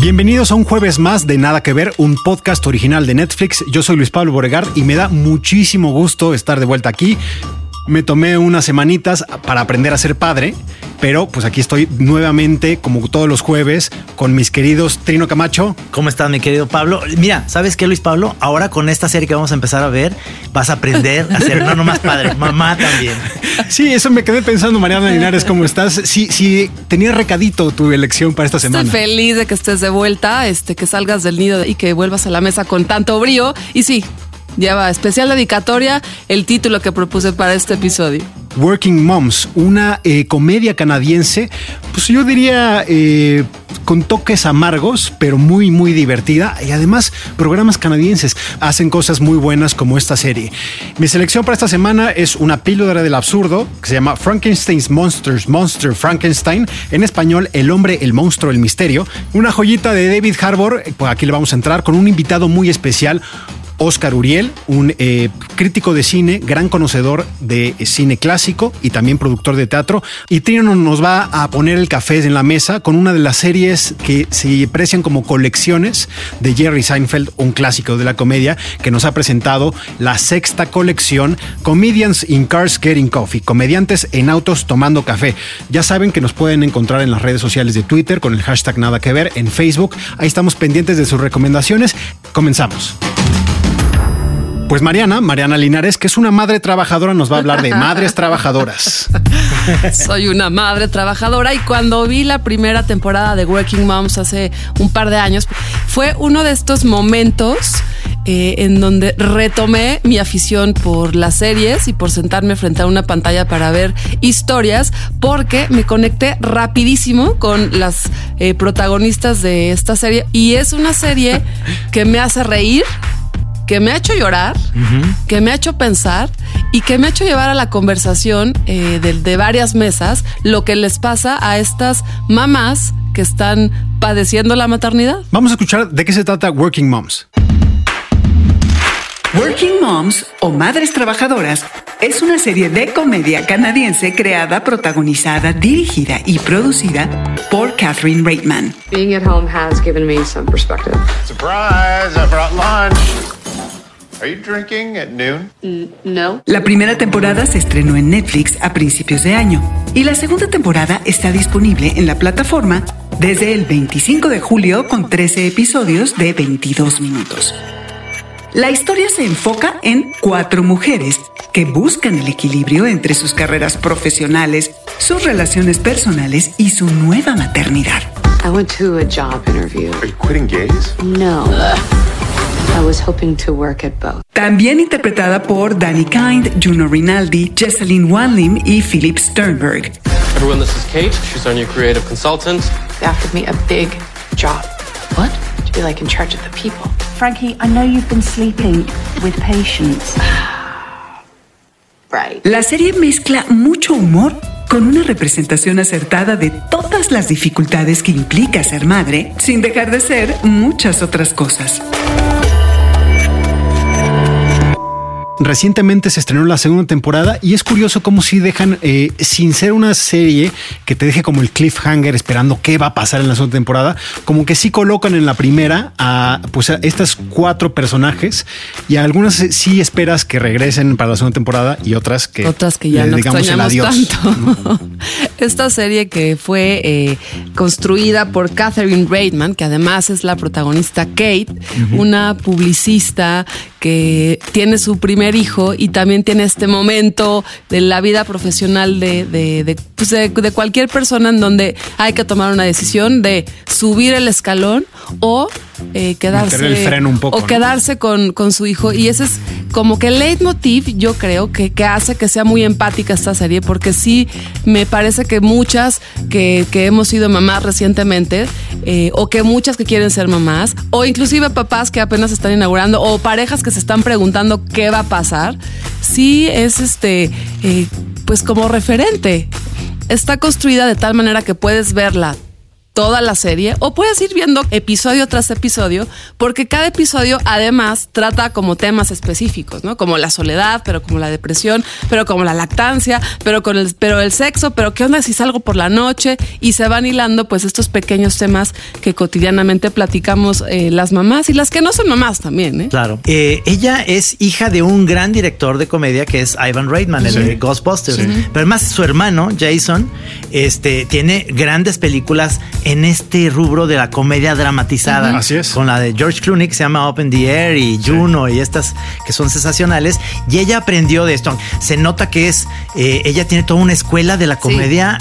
Bienvenidos a un jueves más de Nada que Ver, un podcast original de Netflix. Yo soy Luis Pablo Boregard y me da muchísimo gusto estar de vuelta aquí. Me tomé unas semanitas para aprender a ser padre, pero pues aquí estoy nuevamente, como todos los jueves, con mis queridos Trino Camacho. ¿Cómo estás, mi querido Pablo? Mira, ¿sabes qué, Luis Pablo? Ahora con esta serie que vamos a empezar a ver, vas a aprender a ser no nomás padre, mamá también. Sí, eso me quedé pensando, Mariana Linares, ¿cómo estás? Sí, sí, tenía recadito tu elección para esta semana. Estoy feliz de que estés de vuelta, este, que salgas del nido y que vuelvas a la mesa con tanto brío. Y sí, lleva especial dedicatoria el título que propuse para este episodio. Working Moms, una eh, comedia canadiense, pues yo diría eh, con toques amargos, pero muy, muy divertida. Y además, programas canadienses hacen cosas muy buenas como esta serie. Mi selección para esta semana es una píldora del absurdo que se llama Frankenstein's Monsters, Monster Frankenstein. En español, El hombre, el monstruo, el misterio. Una joyita de David Harbour. Pues aquí le vamos a entrar con un invitado muy especial. Oscar Uriel, un eh, crítico de cine, gran conocedor de cine clásico y también productor de teatro. Y Trino nos va a poner el café en la mesa con una de las series que se aprecian como colecciones de Jerry Seinfeld, un clásico de la comedia, que nos ha presentado la sexta colección Comedians in Cars Getting Coffee, comediantes en autos tomando café. Ya saben que nos pueden encontrar en las redes sociales de Twitter con el hashtag Nada que ver, en Facebook. Ahí estamos pendientes de sus recomendaciones. Comenzamos. Pues Mariana, Mariana Linares, que es una madre trabajadora, nos va a hablar de madres trabajadoras. Soy una madre trabajadora y cuando vi la primera temporada de Working Moms hace un par de años, fue uno de estos momentos eh, en donde retomé mi afición por las series y por sentarme frente a una pantalla para ver historias, porque me conecté rapidísimo con las eh, protagonistas de esta serie y es una serie que me hace reír que me ha hecho llorar, que me ha hecho pensar y que me ha hecho llevar a la conversación eh, de, de varias mesas lo que les pasa a estas mamás que están padeciendo la maternidad. Vamos a escuchar de qué se trata Working Moms. Working Moms o Madres Trabajadoras es una serie de comedia canadiense creada, protagonizada, dirigida y producida por Catherine Reitman. Being at home has given me some perspective. Surprise! I brought lunch. Are you drinking at noon? No. La primera temporada se estrenó en Netflix a principios de año y la segunda temporada está disponible en la plataforma desde el 25 de julio con 13 episodios de 22 minutos. La historia se enfoca en cuatro mujeres que buscan el equilibrio entre sus carreras profesionales, sus relaciones personales y su nueva maternidad. I went to a job interview. Are you quitting gays? No. I was hoping to work at both. También interpretada por Danny Kind, Juno Rinaldi, Jesselyn Wanlim y Philip Sternberg. Everyone, this is Kate. She's our new creative consultant. They offered me a big job. What? To be like in charge of the people. Frankie, I know you've been sleeping with patients. La serie mezcla mucho humor con una representación acertada de todas las dificultades que implica ser madre, sin dejar de ser muchas otras cosas. Recientemente se estrenó la segunda temporada y es curioso cómo si dejan, eh, sin ser una serie que te deje como el cliffhanger esperando qué va a pasar en la segunda temporada, como que sí colocan en la primera a, pues, a estas cuatro personajes y a algunas sí esperas que regresen para la segunda temporada y otras que, Otras que ya no digamos el adiós. tanto. Esta serie que fue eh, construida por Catherine Reitman, que además es la protagonista Kate, una publicista que tiene su primer hijo y también tiene este momento de la vida profesional de, de, de, pues, de- cualquier persona en donde hay que tomar una decisión de subir el escalón o eh, quedarse Meterle el freno un poco, o ¿no? quedarse con, con su hijo y ese es como que el leitmotiv yo creo que, que hace que sea muy empática esta serie, porque sí me parece que muchas que, que hemos sido mamás recientemente, eh, o que muchas que quieren ser mamás, o inclusive papás que apenas están inaugurando, o parejas que se están preguntando qué va a pasar, sí es este, eh, pues como referente. Está construida de tal manera que puedes verla toda la serie o puedes ir viendo episodio tras episodio porque cada episodio además trata como temas específicos, ¿no? Como la soledad, pero como la depresión, pero como la lactancia, pero con el pero el sexo, pero qué onda si salgo por la noche y se van hilando pues estos pequeños temas que cotidianamente platicamos eh, las mamás y las que no son mamás también, ¿eh? Claro. Eh, ella es hija de un gran director de comedia que es Ivan Reitman, el de Ghostbusters. Pero además su hermano, Jason, este, tiene grandes películas en este rubro de la comedia dramatizada. Así es. Con la de George Clooney que se llama Open the Air y Juno y estas que son sensacionales. Y ella aprendió de esto. Se nota que es, eh, ella tiene toda una escuela de la comedia.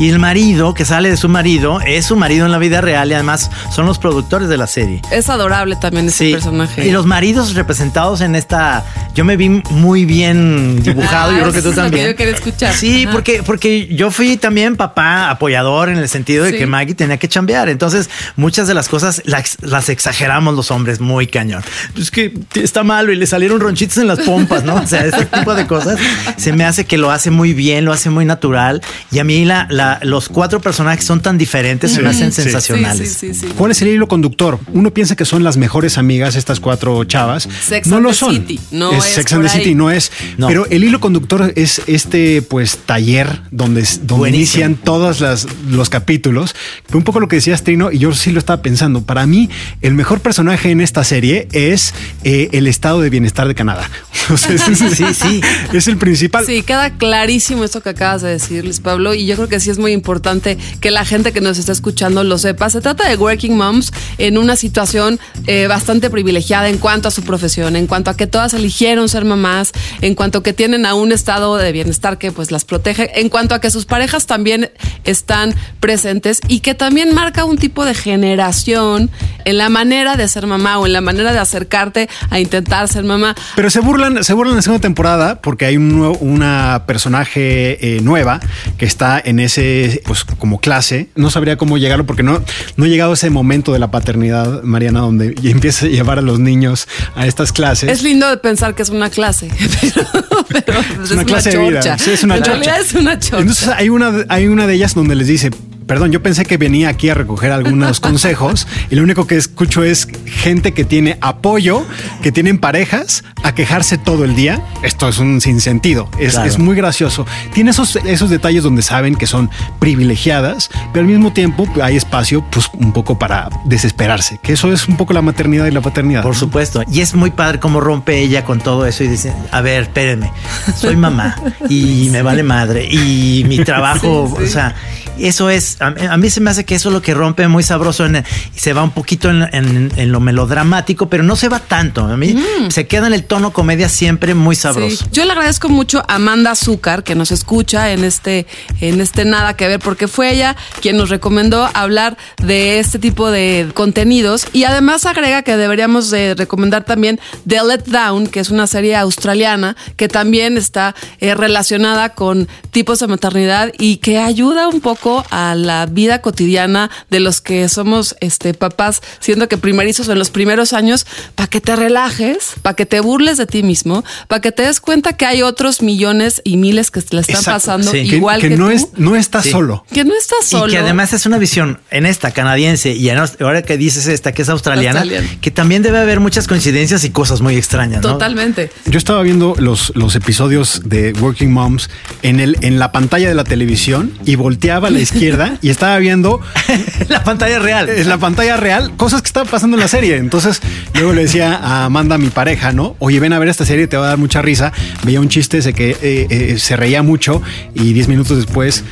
Y el marido que sale de su marido es su marido en la vida real y además son los productores de la serie. Es adorable también ese Sí. personaje. Y los maridos representados en esta. Yo me vi muy bien dibujado. Ah, yo creo que tú lo que también. yo quería escuchar. Sí, Ajá. porque, porque yo fui también papá apoyador en el sentido de Sí. que Maggie tenía que chambear. Entonces, muchas de las cosas las, las exageramos los hombres muy cañón. Es que está malo y le salieron ronchitos en las pompas, ¿no? O sea, ese tipo de cosas se me hace que lo hace muy bien, lo hace muy natural. Y a mí la, la- los cuatro personajes son tan diferentes, se me hacen Sí. sensacionales. Sí, sí, sí, sí. ¿Cuál es el hilo conductor? Uno piensa que son las mejores amigas estas cuatro chavas. Sex no and lo the son. City. No es es Sex and the City, no es. No. Pero el hilo conductor es este pues taller donde, donde inician todos las, los capítulos. Fue un poco lo que decías Trino y yo sí lo estaba pensando. Para mí el mejor personaje en esta serie es eh, el estado de bienestar de Canadá. O sea, es, Sí, sí. es el principal. Sí, queda clarísimo esto que acabas de decir, Luis Pablo, y yo creo que sí es muy importante que la gente que nos está escuchando lo sepa. Se trata de working moms en una situación eh, bastante privilegiada en cuanto a su profesión, en cuanto a que todas eligieron ser mamás, en cuanto a que tienen a un estado de bienestar que pues las protege, en cuanto a que sus parejas también están presentes y que también marca un tipo de generación en la manera de ser mamá o en la manera de acercarte a intentar ser mamá. Pero se burlan, se burlan en la segunda temporada porque hay un una personaje eh, nueva que está en ese, pues como clase. No sabría cómo llegarlo porque no, no he llegado a ese momento de la paternidad, Mariana, donde empieza a llevar a los niños a estas clases. Es lindo pensar que es una clase, pero, pero Es una clase de vida. Sí, es una en chorcha. realidad es una chorcha. Entonces hay una, hay una de ellas donde les dice, perdón, yo pensé que venía aquí a recoger algunos consejos y lo único que escucho es gente que tiene apoyo, que tienen parejas a quejarse todo el día. Esto es un sinsentido. Es, Claro. es muy gracioso. Tiene esos, esos detalles donde saben que son privilegiadas, pero al mismo tiempo hay espacio pues un poco para desesperarse, que eso es un poco la maternidad y la paternidad. Por ¿no? supuesto. Y es muy padre cómo rompe ella con todo eso y dice, a ver, espérenme, soy mamá y me vale madre y mi trabajo, Sí, sí. o sea, eso es, a, a mí se me hace que eso es lo que rompe muy sabroso en, y se va un poquito en, en- en lo melodramático, pero no se va tanto. A mí se queda en el tono comedia siempre muy sabroso. Sí. Yo le agradezco mucho a Amanda Azúcar que nos escucha en este, en este Nada que ver, porque fue ella quien nos recomendó hablar de este tipo de contenidos y además agrega que deberíamos de recomendar también The Let Down, que es una serie australiana que también está eh, relacionada con tipos de maternidad y que ayuda un poco a la vida cotidiana de los que somos este, papás, siendo que primerizos en los primeros años, para que te relajes, para que te burles de ti mismo, para que te des cuenta que hay otros millones y miles que te la están Exacto. pasando Sí. Que- igual que, que, no, tú. es, no estás Sí. solo. que no estás solo. Y que además es una visión en esta canadiense y en, ahora que dices esta que es australiana, que también debe haber muchas coincidencias y cosas muy extrañas. ¿no? Totalmente. Yo estaba viendo los, los episodios de Working Moms en, el, en la pantalla de la televisión y volteaba a la izquierda y estaba viendo La pantalla real. en la pantalla real cosas que estaban pasando en la serie. Entonces luego le decía a Amanda, mi pareja, ¿no? Oye, ven a ver esta serie, te va a dar mucha risa. Veía un chiste ese que eh, eh, se reía mucho y 10 minutos después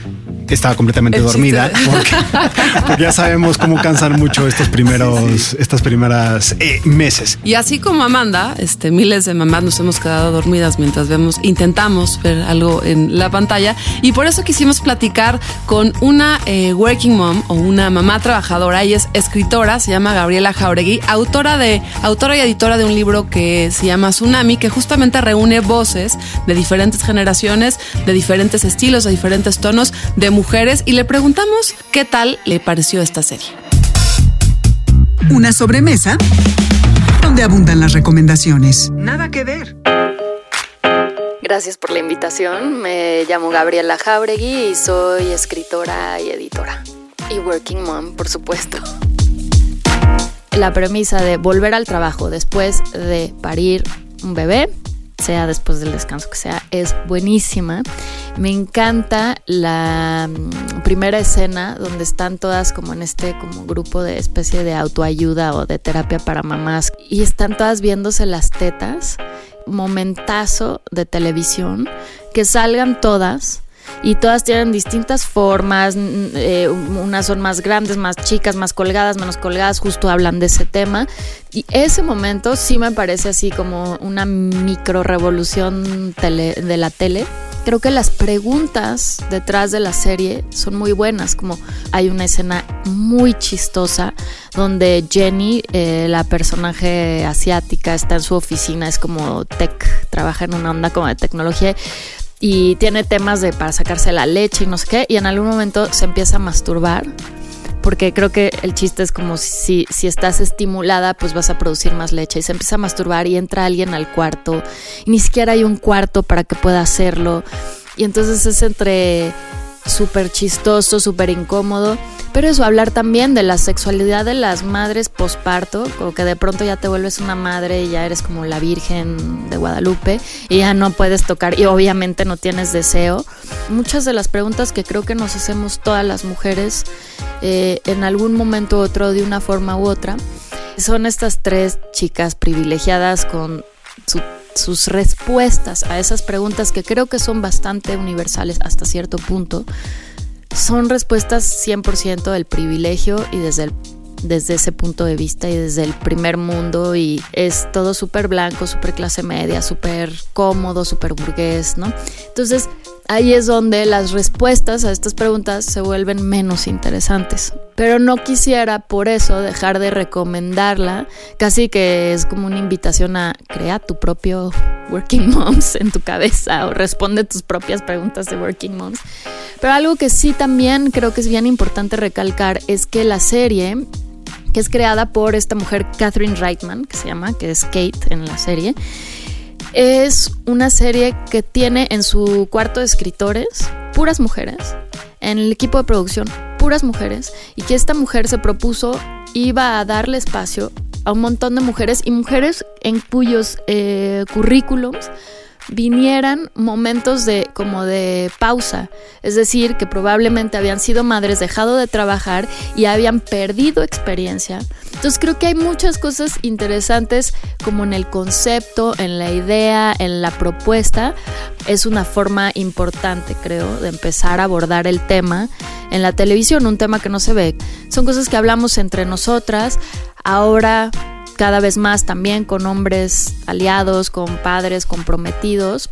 estaba completamente El dormida porque ya sabemos cómo cansan mucho estos primeros, estas primeras eh, meses. Y así como Amanda, este, miles de mamás nos hemos quedado dormidas mientras vemos, intentamos ver algo en la pantalla. Y por eso quisimos platicar con una eh, working mom o una mamá trabajadora. Ella es escritora, se llama Gabriela Jauregui, autora de, autora y editora de un libro que se llama Tsunami, que justamente reúne voces de diferentes generaciones, de diferentes estilos, de diferentes tonos, de mujeres. Y le preguntamos qué tal le pareció esta serie. Una sobremesa donde abundan las recomendaciones. Nada que ver. Gracias por la invitación. Me llamo Gabriela Jauregui y soy escritora y editora. Y working mom, por supuesto. La premisa de volver al trabajo después de parir un bebé, sea después del descanso que sea, es buenísima. Me encanta la mm, primera escena donde están todas como en este como grupo de especie de autoayuda o de terapia para mamás y están todas viéndose las tetas. Momentazo de televisión, que salgan todas y todas tienen distintas formas, eh, unas son más grandes, más chicas, más colgadas, menos colgadas, justo hablan de ese tema. Y ese momento sí me parece así como una micro revolución tele- de la tele. Creo que las preguntas detrás de la serie son muy buenas, como hay una escena muy chistosa donde Jenny, eh, la personaje asiática, está en su oficina, es como tech, trabaja en una onda como de tecnología y tiene temas de para sacarse la leche y no sé qué, y en algún momento se empieza a masturbar, porque creo que el chiste es como si, si estás estimulada, pues vas a producir más leche, y se empieza a masturbar y entra alguien al cuarto, ni siquiera hay un cuarto para que pueda hacerlo, y entonces es entre súper chistoso, súper incómodo. Pero eso, hablar también de la sexualidad de las madres posparto, como que de pronto ya te vuelves una madre y ya eres como la Virgen de Guadalupe y ya no puedes tocar y obviamente no tienes deseo. Muchas de las preguntas que creo que nos hacemos todas las mujeres eh, en algún momento u otro, de una forma u otra, son estas tres chicas privilegiadas con su- sus respuestas a esas preguntas que creo que son bastante universales hasta cierto punto son respuestas 100% del privilegio y desde, desde ese punto de vista y desde el primer mundo y es todo súper blanco, súper clase media, súper cómodo, súper burgués, ¿no? Entonces ahí es donde las respuestas a estas preguntas se vuelven menos interesantes. Pero no quisiera por eso dejar de recomendarla, casi que es como una invitación a crear tu propio Working Moms en tu cabeza o responde tus propias preguntas de Working Moms. Pero algo que sí también creo que es bien importante recalcar es que la serie, que es creada por esta mujer Catherine Reitman, que se llama, que es Kate en la serie, es una serie que tiene en su cuarto de escritores puras mujeres, en el equipo de producción puras mujeres, y que esta mujer se propuso iba a darle espacio a un montón de mujeres y mujeres en cuyos eh, currículums vinieran momentos de como de pausa, es decir, que probablemente habían sido madres, dejado de trabajar y habían perdido experiencia. Entonces creo que hay muchas cosas interesantes como en el concepto, en la idea, en la propuesta. Es una forma importante, creo, de empezar a abordar el tema en la televisión, un tema que no se ve. Son cosas que hablamos entre nosotras. Ahora cada vez más también con hombres aliados, con padres comprometidos,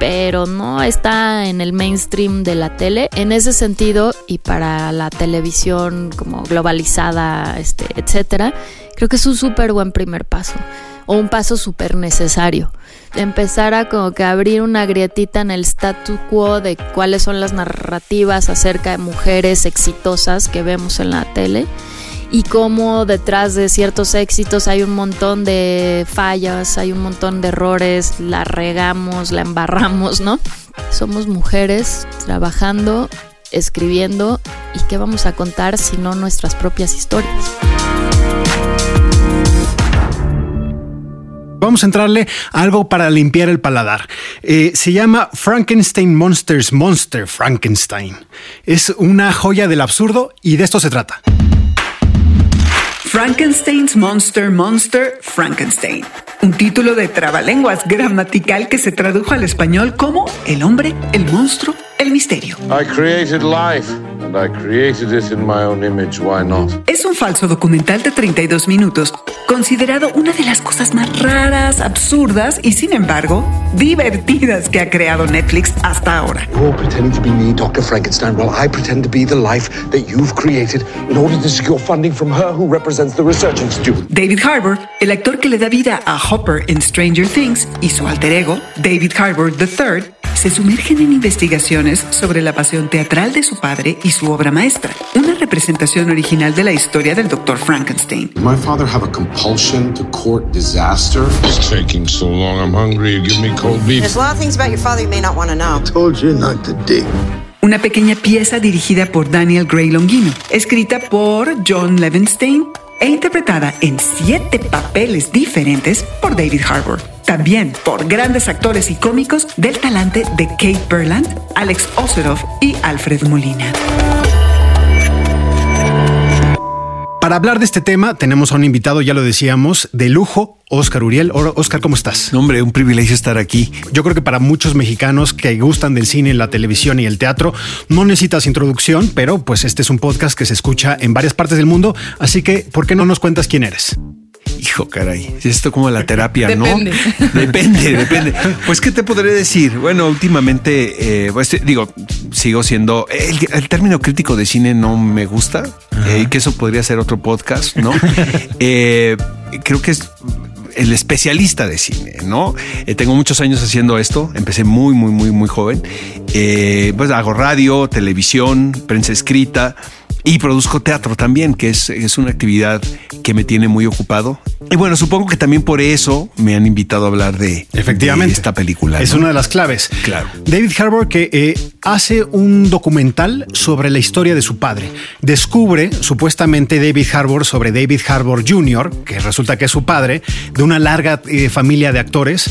pero no está en el mainstream de la tele. En ese sentido, y para la televisión como globalizada, este, etcétera, creo que es un súper buen primer paso. O un paso súper necesario. Empezar a como que abrir una grietita en el statu quo de cuáles son las narrativas acerca de mujeres exitosas que vemos en la tele y cómo detrás de ciertos éxitos hay un montón de fallas, hay un montón de errores, la regamos, la embarramos, ¿no? Somos mujeres trabajando, escribiendo y qué vamos a contar si no nuestras propias historias. Vamos a entrarle a algo para limpiar el paladar. Eh, se llama Frankenstein Monsters Monster Frankenstein. Es una joya del absurdo y de esto se trata. Frankenstein's Monster Monster Frankenstein. Un título de trabalenguas gramatical que se tradujo al español como El hombre, el monstruo, el misterio. I created life, and I created it in my own image. Why not? Es un falso documental de 32 minutos, considerado una de las cosas más raras, absurdas y sin embargo divertidas que ha creado Netflix hasta ahora. You're pretending to be me, Dr. Frankenstein, while I pretend to be the life that you've created in order to secure funding from her who represents the research institute. David Harbour, el actor que le da vida a Hopper en Stranger Things, y su alter ego, David Harbour III, se sumergen en investigaciones sobre la pasión teatral de su padre y su obra maestra, una representación original de la historia del Dr. Frankenstein. My father have a compulsion to court disaster. It's taking so long. I'm hungry. You give me cold beef. There's a lot of things about your father you may not want to know. Told you not to dig. Una pequeña pieza dirigida por Daniel Gray Longino, escrita por John Levenstein e interpretada en siete papeles diferentes por David Harbour. También por grandes actores y cómicos del talante de Kate Berland, Alex Oseroff y Alfred Molina. Para hablar de este tema, tenemos a un invitado, ya lo decíamos, de lujo, Oscar Uriel. Oscar, ¿cómo estás? Hombre, un privilegio estar aquí. Yo creo que para muchos mexicanos que gustan del cine, la televisión y el teatro, no necesitas introducción, pero pues este es un podcast que se escucha en varias partes del mundo, así que ¿por qué no nos cuentas quién eres? Hijo, caray, esto como la terapia, ¿no? Depende. Depende, depende. Pues, ¿qué te podré decir? Bueno, últimamente, eh, pues, digo, sigo siendo. El, el término crítico de cine no me gusta, eh, que eso podría ser otro podcast, ¿no? Eh, creo que es el especialista de cine, ¿no? Eh, tengo muchos años haciendo esto, empecé muy, muy, muy, muy joven. Eh, pues hago radio, televisión, prensa escrita y produzco teatro también, que es, es una actividad que me tiene muy ocupado. Y bueno, supongo que también por eso me han invitado a hablar de, Efectivamente. de esta película. Es ¿no? una de las claves. Claro. David Harbour que eh, hace un documental sobre la historia de su padre. Descubre supuestamente David Harbour sobre David Harbour Jr., que resulta que es su padre, de una larga eh, familia de actores,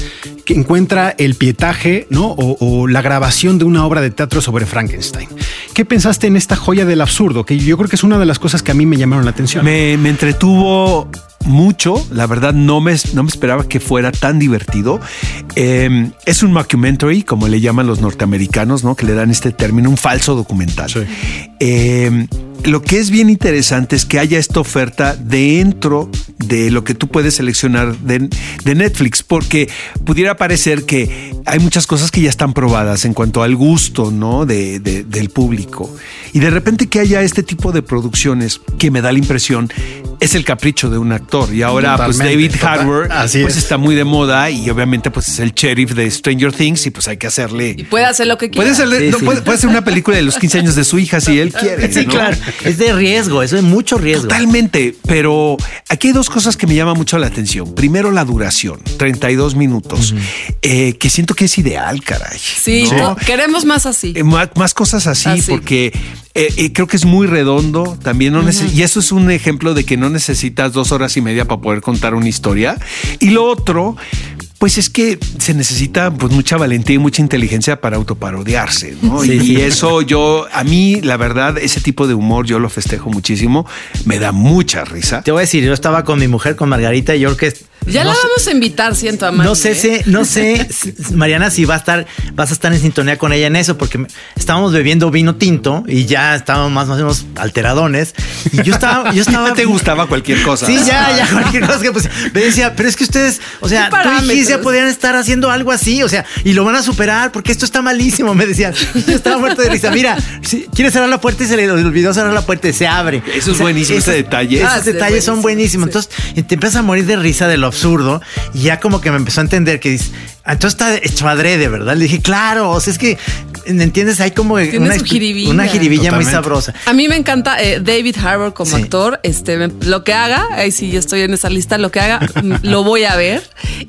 que encuentra el pietaje ¿no? o, o la grabación de una obra de teatro sobre Frankenstein. ¿Qué pensaste en esta joya del absurdo? Que yo creo que es una de las cosas que a mí me llamaron la atención. Me, me entretuvo mucho, la verdad no me, no me esperaba que fuera tan divertido. Eh, es un mockumentary, como le llaman los norteamericanos, ¿no? que le dan este término, un falso documental. Eh, lo que es bien interesante es que haya esta oferta dentro de lo que tú puedes seleccionar de, de, Netflix, porque pudiera parecer que hay muchas cosas que ya están probadas en cuanto al gusto ¿no? de, de, del público. Y de repente que haya este tipo de producciones que me da la impresión es el capricho de un actor. Y ahora, pues David Harbour pues, está muy de moda y obviamente pues es el sheriff de Stranger Things y pues hay que hacerle. Y puede hacer lo que quiera. Puede, hacerle, Sí, no, sí. Puede, puede hacer una película de los 15 años de su hija si él quiere. Sí, ¿no? claro. Es de riesgo, eso es mucho riesgo. Totalmente, pero aquí hay dos cosas que me llaman mucho la atención. Primero, la duración, 32 minutos, eh, que siento que es ideal, caray. Sí, queremos más así. Eh, más, más cosas así, Así. porque eh, eh, creo que es muy redondo. También no neces- y eso es un ejemplo de que no necesitas dos horas y media para poder contar una historia. Y lo otro, pues es que se necesita pues mucha valentía y mucha inteligencia para autoparodiarse, ¿no? Sí, y, sí. y eso yo, a mí, la verdad, ese tipo de humor yo lo festejo muchísimo. Me da mucha risa. Te voy a decir, yo estaba con mi mujer, con Margarita, y yo creo que. Ya no la sé- vamos a invitar, siento a Mari, No sé, ¿eh? si, no sé, Mariana, si va a estar, vas a estar en sintonía con ella en eso, porque estábamos bebiendo vino tinto y ya estábamos más o menos alteradones. Y yo estaba, yo estaba. te gustaba cualquier cosa. Sí, ya, ya, cualquier cosa que pues. Me decía, pero es que ustedes, o sea, ¿Qué tú y? Gisia podrían estar haciendo algo así, o sea, y lo van a superar porque esto está malísimo, me decían. Yo estaba muerto de risa. Mira, quiere cerrar la puerta y se le olvidó cerrar la puerta y se abre. Eso es buenísimo, ese detalle. Esos Ah, sí, detalles son buenísimo, buenísimos. Entonces, te empiezas a morir de risa de lo absurdo y ya como que me empezó a entender que dice, "Ah, entonces está hecho adrede, ¿verdad? Le dije, claro, o sea, es que, ¿entiendes? Hay como Tiene una, su jiribilla. una jiribilla muy sabrosa. A mí me encanta eh, David Harbour como Sí. actor. Este, me- lo que haga, ahí sí yo estoy en esa lista, lo que haga, lo voy a ver.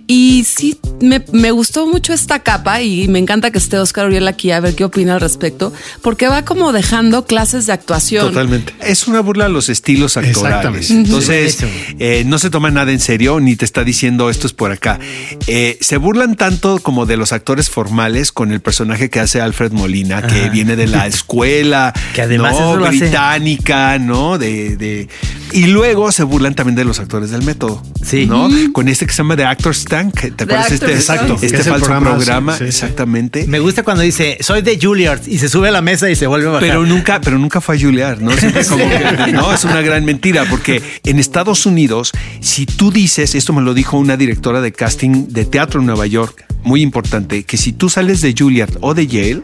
Y sí, me, me gustó mucho esta capa y me encanta que esté Oscar Uriel aquí a ver qué opina al respecto, porque va como dejando clases de actuación. Totalmente. Es una burla a los estilos actorales. Exactamente. Entonces, eh, no se toma nada en serio ni te está diciendo esto es por acá. Eh, se burlan tanto como de los actores formales con el personaje que hace Alfred Molina, que Ajá. viene de la escuela Que además ¿no? hace- británica, ¿no? De, de- Y luego se burlan también de los actores del método. Sí. ¿no? Con este que se llama The Actor's Tank. ¿Te acuerdas este, exacto, Que este es el falso programa, programa? sí, sí, sí. exactamente. Me gusta cuando dice, soy de Juilliard y se sube a la mesa y se vuelve a bajar. Pero nunca, pero nunca fue a Juliar, ¿no? Siempre como que, no, es una gran mentira, porque en Estados Unidos, si tú dices, esto me lo dijo una directora de casting de teatro en Nueva York, muy importante, que si tú sales de Juilliard o de Yale,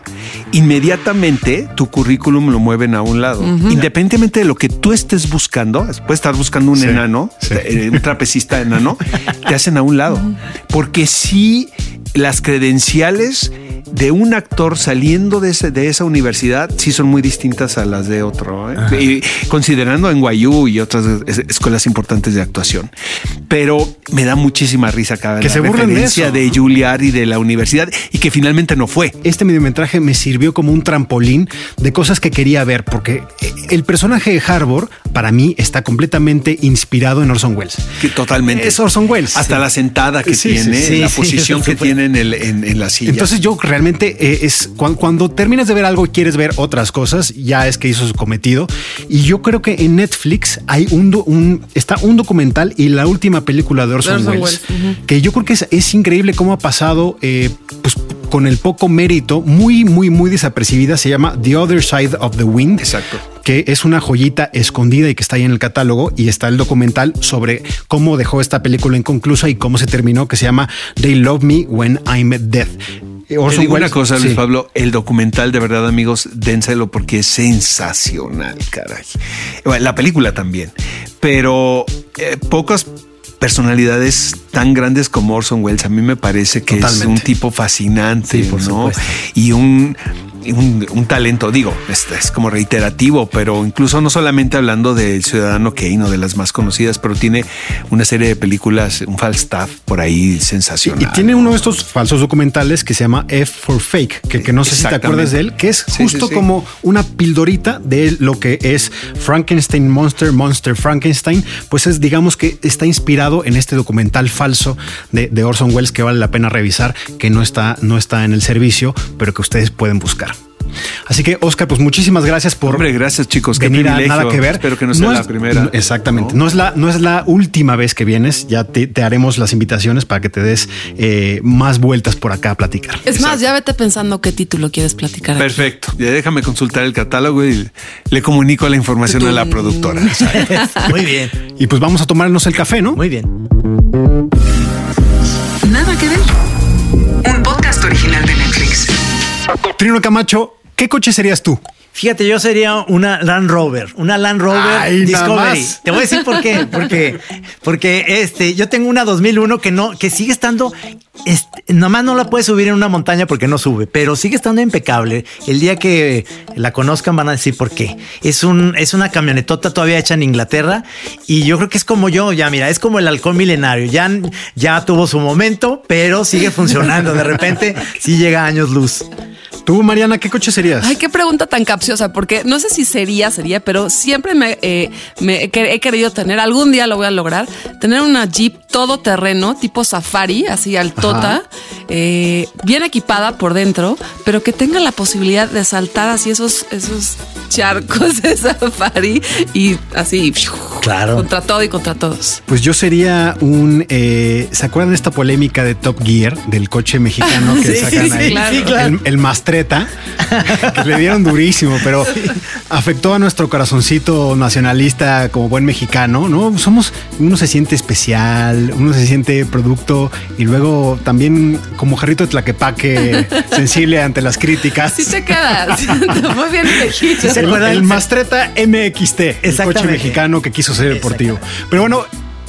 inmediatamente tu currículum lo mueven a un lado. Independientemente de lo que tú estés buscando, puedes estar buscando un Sí, enano, sí. eh, un trapecista enano, te hacen a un lado. Porque si las credenciales de un actor saliendo de, ese- de esa universidad sí son muy distintas a las de otro, ¿eh? Y considerando NYU y otras es- escuelas importantes de actuación. Pero me da muchísima risa cada Que la se de referencia eso. de Juilliard y de la universidad y que finalmente no fue. Este mediometraje me sirvió como un trampolín de cosas que quería ver, porque eh, el personaje de Harbour, para mí, está completamente inspirado en Orson Welles. Que totalmente. Es Orson Welles. Hasta la sentada que Sí, tiene, sí, la posición que tiene en, el- en- en la silla. Entonces yo realmente eh, es cuando, cuando terminas de ver algo y quieres ver otras cosas, ya es que hizo su cometido. Y yo creo que en Netflix hay un, está un documental y la última película de Orson, Orson Welles, Welles, que yo creo que es, es increíble cómo ha pasado, eh, pues con el poco mérito, muy, muy, muy desapercibida. Se llama The Other Side of the Wind. Exacto. Que es una joyita escondida y que está ahí en el catálogo. Y está el documental sobre cómo dejó esta película inconclusa y cómo se terminó, que se llama They Love Me When I'm Dead. Te Orson una cosa, Luis sí. Pablo, el documental de verdad, amigos, dénselo porque es sensacional, caray. Bueno, la película también, pero eh, pocas personalidades tan grandes como Orson Welles a mí me parece que es un tipo fascinante, Sí, por ¿no? supuesto. Y un, un, un talento, digo, es, es como reiterativo, pero incluso no solamente hablando del Ciudadano Kane o de las más conocidas, pero tiene una serie de películas, un Falstaff por ahí sensacional. Y tiene uno de estos falsos documentales que se llama F for Fake, que, que no sé si te acuerdas de él, que es Sí, justo sí, sí. como una pildorita de lo que es Frankenstein Monster, Monster Frankenstein. Pues es, digamos que está inspirado en este documental falso de, de Orson Welles que vale la pena revisar, que no está, no está en el servicio, pero que ustedes pueden buscar. Así que, Oscar, pues muchísimas gracias por Hombre, gracias chicos, qué venir a privilegio. nada que ver. Espero que no sea la es- primera. Exactamente. ¿no? es la, no es la última vez que vienes. Ya te, te haremos las invitaciones para que te des eh, más vueltas por acá a platicar. Es más, ya vete pensando qué título quieres platicar. aquí. Perfecto. Ya déjame consultar el catálogo y le comunico la información a la productora. Muy bien, Y pues vamos a tomarnos el café, ¿no? muy bien. Nada que ver. Un podcast original de Netflix. Trino Camacho, ¿qué coche serías tú? Fíjate, yo sería una Land Rover, una Land Rover Ay, Discovery. Te voy a decir por qué, porque porque este yo tengo una 2001 que no que sigue estando este, nomás no la puedes subir en una montaña porque no sube, pero sigue estando impecable. El día que la conozcan van a decir por qué. Es un es una camionetota todavía hecha en Inglaterra y yo creo que es como yo, ya mira, es como el halcón milenario. Ya ya tuvo su momento, pero sigue funcionando. De repente sí llega a años luz. Tú, Mariana, ¿qué coche serías? Ay, qué pregunta tan capciosa, porque no sé si sería, sería, pero siempre me, eh, me he quer- he querido tener, algún día lo voy a lograr, tener una Jeep todoterreno, tipo safari, así altota, eh, bien equipada por dentro, pero que tenga la posibilidad de saltar así esos, esos charcos de safari y así Claro. contra todo y contra todos. Pues yo sería un. eh, ¿Se acuerdan de esta polémica de Top Gear, del coche mexicano que Sí, sacan sí, ahí? claro. Sí, claro. El, el Mastreta, que le dieron durísimo, pero afectó a nuestro corazoncito nacionalista como buen mexicano, ¿no? Somos. Uno se siente especial, uno se siente producto y luego también como jarrito de tlaquepaque, sensible ante las críticas. Sí te quedas. Muy bien elegido. ¿Se El, el Mastreta MXT, el coche mexicano que quiso ser deportivo. Pero bueno,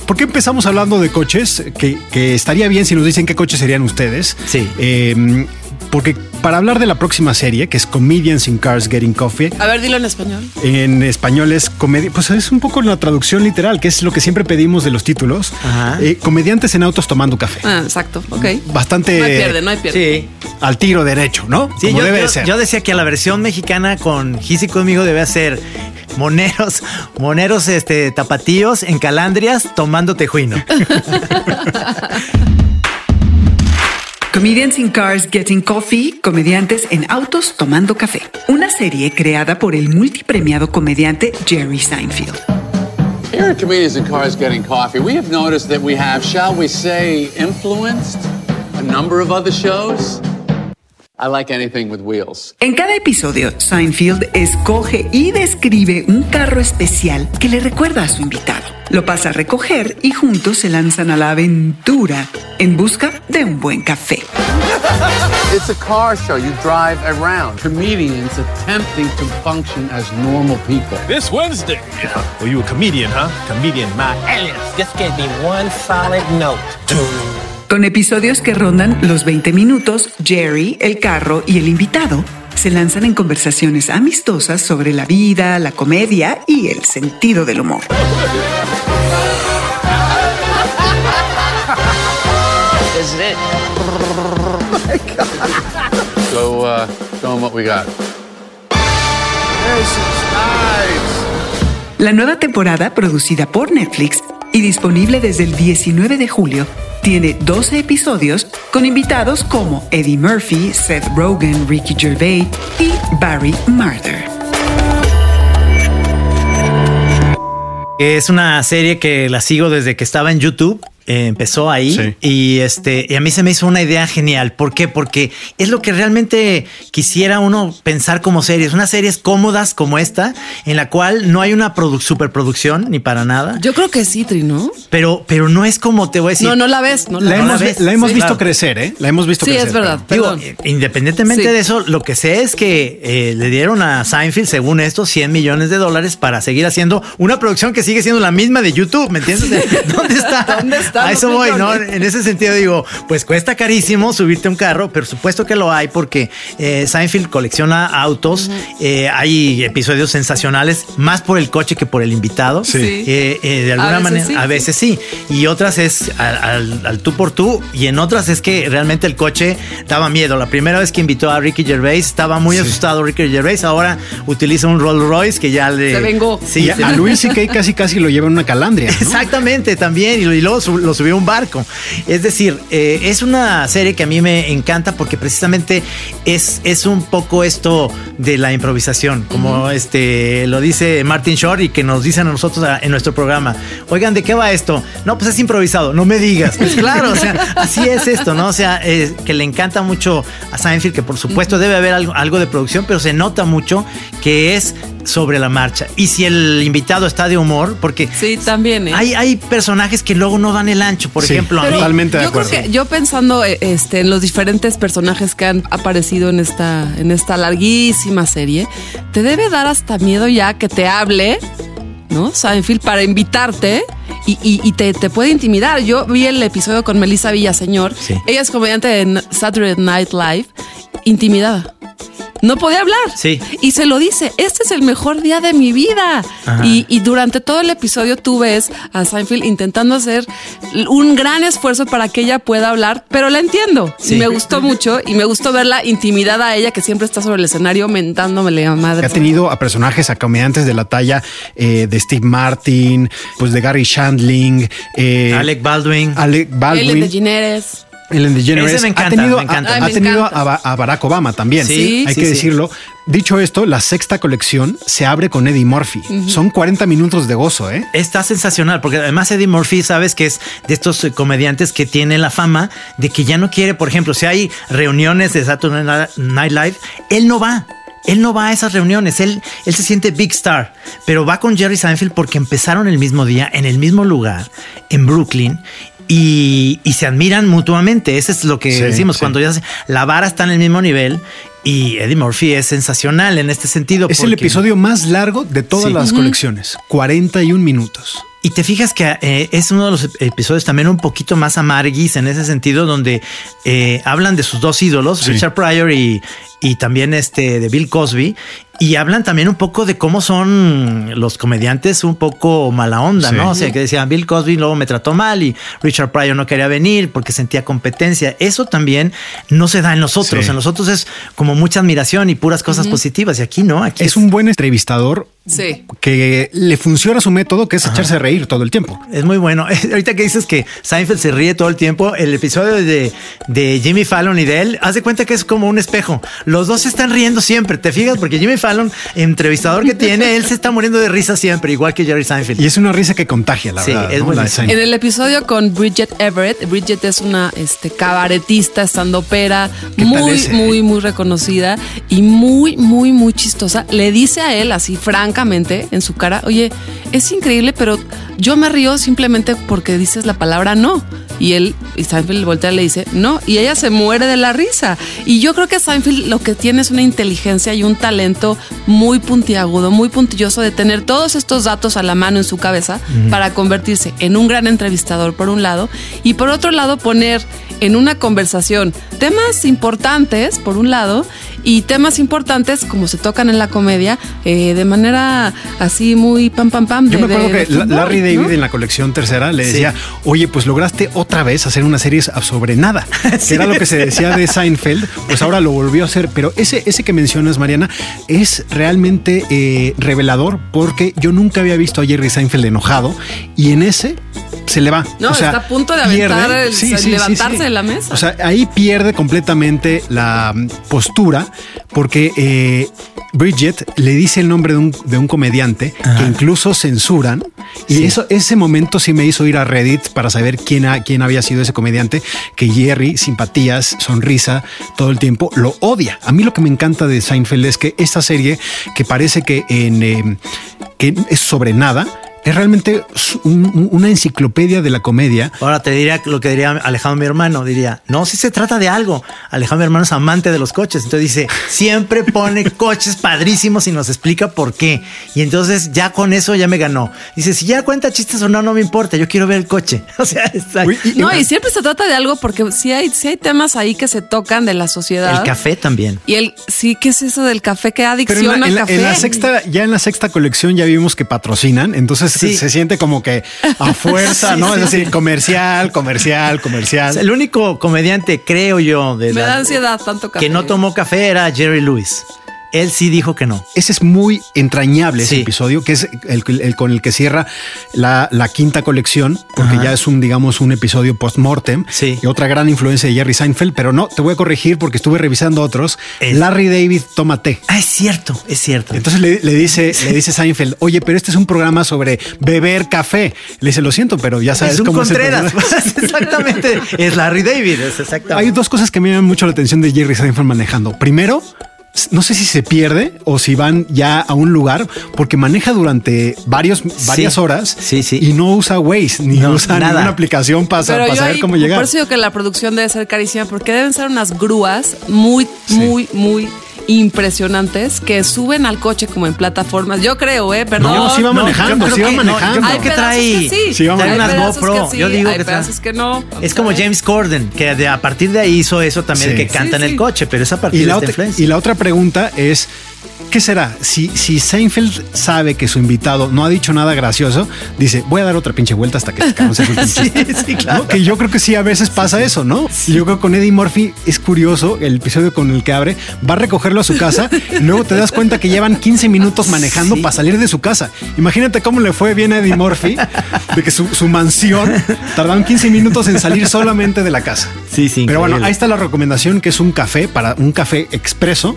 ¿por qué empezamos hablando de coches? Que, que estaría bien si nos dicen qué coches serían ustedes. Sí. Eh, porque para hablar de la próxima serie, que es Comedians in Cars Getting Coffee, A ver, dilo en español. en español es comedia, pues es un poco la traducción literal, que es lo que siempre pedimos de los títulos. Ajá. Eh, comediantes en autos tomando café. Ah, exacto, ok. Bastante No hay pierde, no hay pierde. Sí. al tiro derecho, ¿no? Sí, Como yo, debe yo- de ser. yo decía que la versión mexicana con Gis y conmigo debe ser moneros, moneros este, tapatíos en calandrias tomando tejuino. Comedians in Cars Getting Coffee, comediantes en autos tomando café. Una serie creada por el multipremiado comediante Jerry Seinfeld. Here at Comedians in Cars Getting Coffee, we have noticed that we have, shall we say, influenced a number of other shows. I like anything with wheels. En cada episodio, Seinfeld escoge y describe un carro especial que le recuerda a su invitado. Lo pasa a recoger y juntos se lanzan a la aventura en busca de un buen café. It's a car show. You drive around. Comedians attempting to function as normal people. This Wednesday. Well, you a comedian, huh? Comedian Matt Ellis. Just give me one solid note. Con episodios que rondan los 20 minutos, Jerry, el carro y el invitado se lanzan en conversaciones amistosas sobre la vida, la comedia y el sentido del humor. So, uh, show 'em what we got. This is nice. La nueva temporada, producida por Netflix y disponible desde el 19 de julio, tiene 12 episodios con invitados como Eddie Murphy, Seth Rogen, Ricky Gervais y Barry Marder. Es una serie que la sigo desde que estaba en YouTube. Eh, empezó ahí Sí. y este y a mí se me hizo una idea genial. ¿Por qué? Porque es lo que realmente quisiera uno pensar como series, unas series cómodas como esta, en la cual no hay una produ- superproducción ni para nada, Yo creo que sí, Tri, ¿no? pero pero no es como te voy a decir. No, no la ves. No la, La ¿No la hemos, ves? la hemos Sí. visto Claro. crecer, ¿eh? La hemos visto Sí, crecer. es verdad. Digo, independientemente Sí. de eso, lo que sé es que eh, le dieron a Seinfeld, según esto, 100 millones de dólares para seguir haciendo una producción que sigue siendo la misma de YouTube, ¿me entiendes? ¿Dónde está? ¿Dónde están A eso voy, ¿no? En ese sentido digo, pues cuesta carísimo subirte a un carro, pero supuesto que lo hay porque eh, Seinfeld colecciona autos, eh, hay episodios sensacionales, más por el coche que por el invitado. Sí. Eh, eh, de alguna manera, sí, a veces sí. Y otras es al, al- al tú por tú. Y en otras es que realmente el coche daba miedo. La primera vez que invitó a Ricky Gervais estaba muy asustado Ricky Gervais. Ahora utiliza un Rolls Royce que ya le. Se vengó. Sí, Y a, Luis y Kay casi casi lo lleva en una calandria. ¿no? Exactamente, también. Y, y luego sub- lo subió a un barco. Es decir, eh, es una serie que a mí me encanta porque precisamente es, es un poco esto de la improvisación, como este lo dice Martin Short y que nos dicen a nosotros a- en nuestro programa. Oigan, ¿de qué va esto? No, pues es improvisado, no me digas. Pues claro, o sea, así es esto, ¿no? O sea, eh, que le encanta mucho a Seinfeld, que por supuesto debe haber algo, algo de producción, pero se nota mucho que es sobre la marcha. Y si el invitado está de humor, porque Sí, también. ¿eh? hay, hay personajes que luego no dan el ancho, por Sí, ejemplo, a mí. Totalmente de yo acuerdo. creo que yo pensando eh, este, en los diferentes personajes que han aparecido en esta, en esta larguísima serie, te debe dar hasta miedo ya que te hable, ¿no? Seinfeld para invitarte. Y, y- y te, te puede intimidar. Yo vi el episodio con Melissa Villaseñor. Sí. Ella es comediante de Saturday Night Live. Intimidada. No podía hablar. Sí. Y se lo dice, este es el mejor día de mi vida. Y, y durante todo el episodio tú ves a Seinfeld intentando hacer un gran esfuerzo para que ella pueda hablar, pero la entiendo. Sí. Y me gustó mucho y me gustó verla intimidada a ella que siempre está sobre el escenario mentándome la madre. Ha tenido a personajes, a comediantes de la talla eh, de Steve Martin, pues de Gary Shandling, eh, Alec Baldwin. Alec Baldwin. Ellen DeGeneres. Ellen DeGeneres. Ese me encanta, ha tenido, me encanta. ha- Ay, ha me tenido a, Ba- a Barack Obama también. Sí, hay sí, que sí. decirlo. Dicho esto, la sexta colección se abre con Eddie Murphy. Son 40 minutos de gozo, ¿eh? Está sensacional, porque además Eddie Murphy, sabes que es de estos eh, comediantes que tiene la fama de que ya no quiere, por ejemplo, si hay reuniones de Saturday Night Live, él no va. Él no va a esas reuniones, él, él se siente big star, pero va con Jerry Seinfeld porque empezaron el mismo día, en el mismo lugar, en Brooklyn, y, y se admiran mutuamente. Eso es lo que Sí, decimos, sí. cuando ya se- la vara está en el mismo nivel y Eddie Murphy es sensacional en este sentido. Es el episodio más largo de todas Sí. las colecciones. 41 minutos. Y te fijas que eh, es uno de los ep- episodios también un poquito más amarguis en ese sentido, donde eh, hablan de sus dos ídolos, Sí. Richard Pryor y, y también este de Bill Cosby, y hablan también un poco de cómo son los comediantes un poco mala onda, Sí. ¿no? O sea, que decían Bill Cosby luego me trató mal y Richard Pryor no quería venir porque sentía competencia. Eso también no se da en nosotros. Sí. En nosotros es como mucha admiración y puras cosas positivas. Y aquí no, aquí Es un buen entrevistador Sí. que le funciona su método, que es echarse a reír todo el tiempo. Es muy bueno. Ahorita que dices que Seinfeld se ríe todo el tiempo, el episodio de, de Jimmy Fallon y de él, haz de cuenta que es como un espejo. Los dos se están riendo siempre, ¿te fijas? Porque Jimmy Fallon, entrevistador que tiene, él se está muriendo de risa siempre, igual que Jerry Seinfeld. Y es una risa que contagia, la Sí, verdad. es ¿no? La de. En el episodio con Bridget Everett, Bridget es una este, cabaretista, estandopera, ¿Qué tal muy, muy, muy reconocida y muy, muy, muy chistosa. Le dice a él así francamente en su cara, oye, es increíble, pero yo me río simplemente porque dices la palabra no. Y él, y Seinfeld voltea y le dice, no, y ella se muere de la risa. Y yo creo que Seinfeld lo que tiene es una inteligencia y un talento muy puntiagudo, muy puntilloso de tener todos estos datos a la mano en su cabeza para convertirse en un gran entrevistador por un lado y por otro lado poner en una conversación temas importantes por un lado y temas importantes como se tocan en la comedia eh, de manera así muy pam pam pam. Yo de- me acuerdo de- que de La- fútbol, Larry David ¿no? en la colección tercera le Sí. decía, oye, pues lograste otra vez hacer una serie sobre nada, que era lo que se decía de Seinfeld, pues ahora lo volvió a hacer, pero ese, ese que mencionas, Mariana, es realmente eh, revelador porque yo nunca había visto a Jerry Seinfeld enojado y en ese se le va. No, O sea, está a punto de aventar, pierde- el- sí, sí, sí, levantarse sí. de la mesa. O sea, ahí pierde completamente la mm, postura porque eh, Bridget le dice el nombre de un, de un comediante que incluso censuran. Y eso, ese momento sí me hizo ir a Reddit para saber quién, ha- quién había sido ese comediante que Jerry, simpatías, sonrisa, todo el tiempo, lo odia. A mí lo que me encanta de Seinfeld es que esta serie, que parece que, en, eh, que es sobre nada, es realmente un- un- una enciclopedia de la comedia. Ahora te diría lo que diría Alejandro, mi hermano. Diría, no, si se trata de algo. Alejandro, mi hermano, es amante de los coches. Entonces dice, siempre pone coches padrísimos y nos explica por qué. Y entonces ya con eso ya me ganó. Dice, si ya cuenta chistes o no, no me importa. Yo quiero ver el coche. O sea, está- No, y siempre se trata de algo porque sí hay, sí hay temas ahí que se tocan de la sociedad. el café también. Y el, sí, ¿qué es eso del café? ¿Qué Pero adicción en la, al en la- café? en la sexta, ya en la sexta colección ya vimos que patrocinan, entonces se, Sí. se siente como que a fuerza, Sí, ¿no? sí, es decir, sí. comercial, comercial, comercial. El único comediante, creo yo, de Me la- da ansiedad tanto café. que no tomó café era Jerry Lewis. Él sí dijo que no. Ese es muy entrañable ese Sí. episodio, que es el, el con el que cierra la, la quinta colección, porque Ajá. ya es un, digamos, un episodio post-mortem. Sí. Y otra gran influencia de Jerry Seinfeld, pero no, te voy a corregir porque estuve revisando otros. Es- Larry David toma té. Ah, es cierto, es cierto. Entonces le, le dice, le dice Seinfeld, oye, pero este es un programa sobre beber café. Le dice, lo siento, pero ya sabes es un cómo Contreras. personaje". exactamente. Es Larry David. Es exactamente. Hay dos cosas que me llaman mucho la atención de Jerry Seinfeld manejando. Primero, no sé si se pierde o si van ya a un lugar porque maneja durante varios, varias horas Sí, sí. y no usa Waze ni No, usa nada. ninguna aplicación para, Pero para yo saber ahí, cómo Por llegar. eso digo que la producción debe ser carísima porque deben ser unas grúas muy, muy, muy impresionantes que suben al coche como en plataformas. Yo creo, ¿eh? Perdón. No, sí va No, manejando, yo sí va no, manejando. Hay que trae- que sí. Sí, vamos trae unas GoPro. sí, Yo digo hay que trae- que no. Es como James Corden, que de, a partir de ahí hizo eso también, Sí. que canta Sí, en el coche, pero es a partir Y de la, esta otra, influencia. y la otra pregunta es, ¿qué será? Si, si Seinfeld sabe que su invitado no ha dicho nada gracioso, dice, voy a dar otra pinche vuelta hasta que se último Sí, chiste". sí, claro. ¿No? Que yo creo que sí, a veces pasa eso, ¿no? Yo creo que con Eddie Murphy es curioso el episodio con el que abre, va a recogerlo a su casa y luego te das cuenta que llevan 15 minutos manejando para salir de su casa. Imagínate cómo le fue bien a Eddie Murphy de que su, su mansión tardaron 15 minutos en salir solamente de la casa. Sí, sí. Pero bueno, ahí está la recomendación que es un café para un café expreso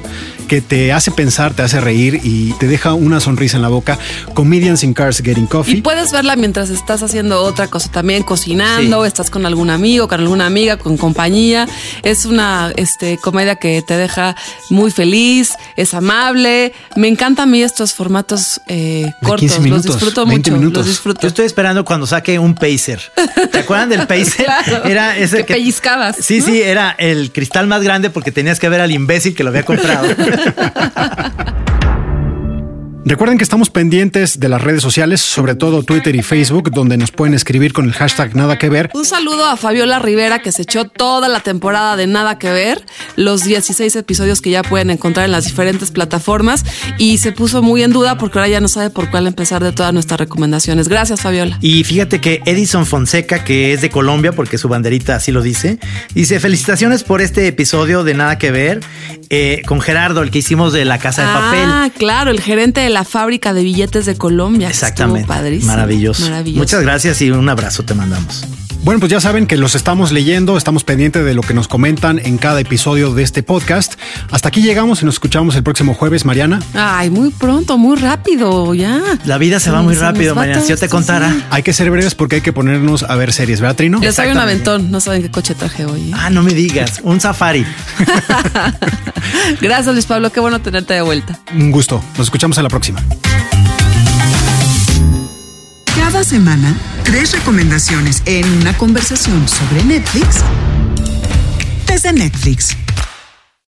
que te hace pensar, te hace reír y te deja una sonrisa en la boca. Comedians in Cars Getting Coffee. Y puedes verla mientras estás haciendo otra cosa también, cocinando, Sí. estás con algún amigo, con alguna amiga, con compañía. Es una este, comedia que te deja muy feliz, es amable. Me encantan a mí estos formatos eh, cortos, 15 minutos, los disfruto 20 mucho. minutos. Los disfruto. Yo estoy esperando cuando saque un pacer. ¿Te acuerdan del pacer? Claro, Era ese que pellizcabas, Sí, ¿no? sí, era el cristal más grande porque tenías que ver al imbécil que lo había comprado. Yeah. Recuerden que estamos pendientes de las redes sociales, sobre todo Twitter y Facebook, donde nos pueden escribir con el hashtag nada que ver. Un saludo a Fabiola Rivera que se echó toda la temporada de Nada que Ver, los 16 episodios que ya pueden encontrar en las diferentes plataformas y se puso muy en duda porque ahora ya no sabe por cuál empezar de todas nuestras recomendaciones. Gracias Fabiola. Y fíjate que Edison Fonseca, que es de Colombia, porque su banderita así lo dice, dice: Felicitaciones por este episodio de Nada que Ver eh, con Gerardo, el que hicimos de la Casa de Papel. Ah, claro, el gerente de la fábrica de billetes de Colombia. Exactamente. padrísimo. Maravilloso. Maravilloso. Muchas gracias y un abrazo te mandamos. Bueno, pues ya saben que los estamos leyendo, estamos pendientes de lo que nos comentan en cada episodio de este podcast. Hasta aquí llegamos y nos escuchamos el próximo jueves, Mariana. Ay, muy pronto, muy rápido, ya. La vida se va muy Se rápido, va Mariana. Si yo te contara. sí. Hay que ser breves porque hay que ponernos a ver series, ¿verdad, Trino? Les doy un aventón, no saben qué coche traje hoy. ¿eh? Ah, no me digas. Un safari. Gracias, Luis Pablo, qué bueno tenerte de vuelta. Un gusto. Nos escuchamos a la próxima. Cada semana, tres recomendaciones en una conversación sobre Netflix desde Netflix.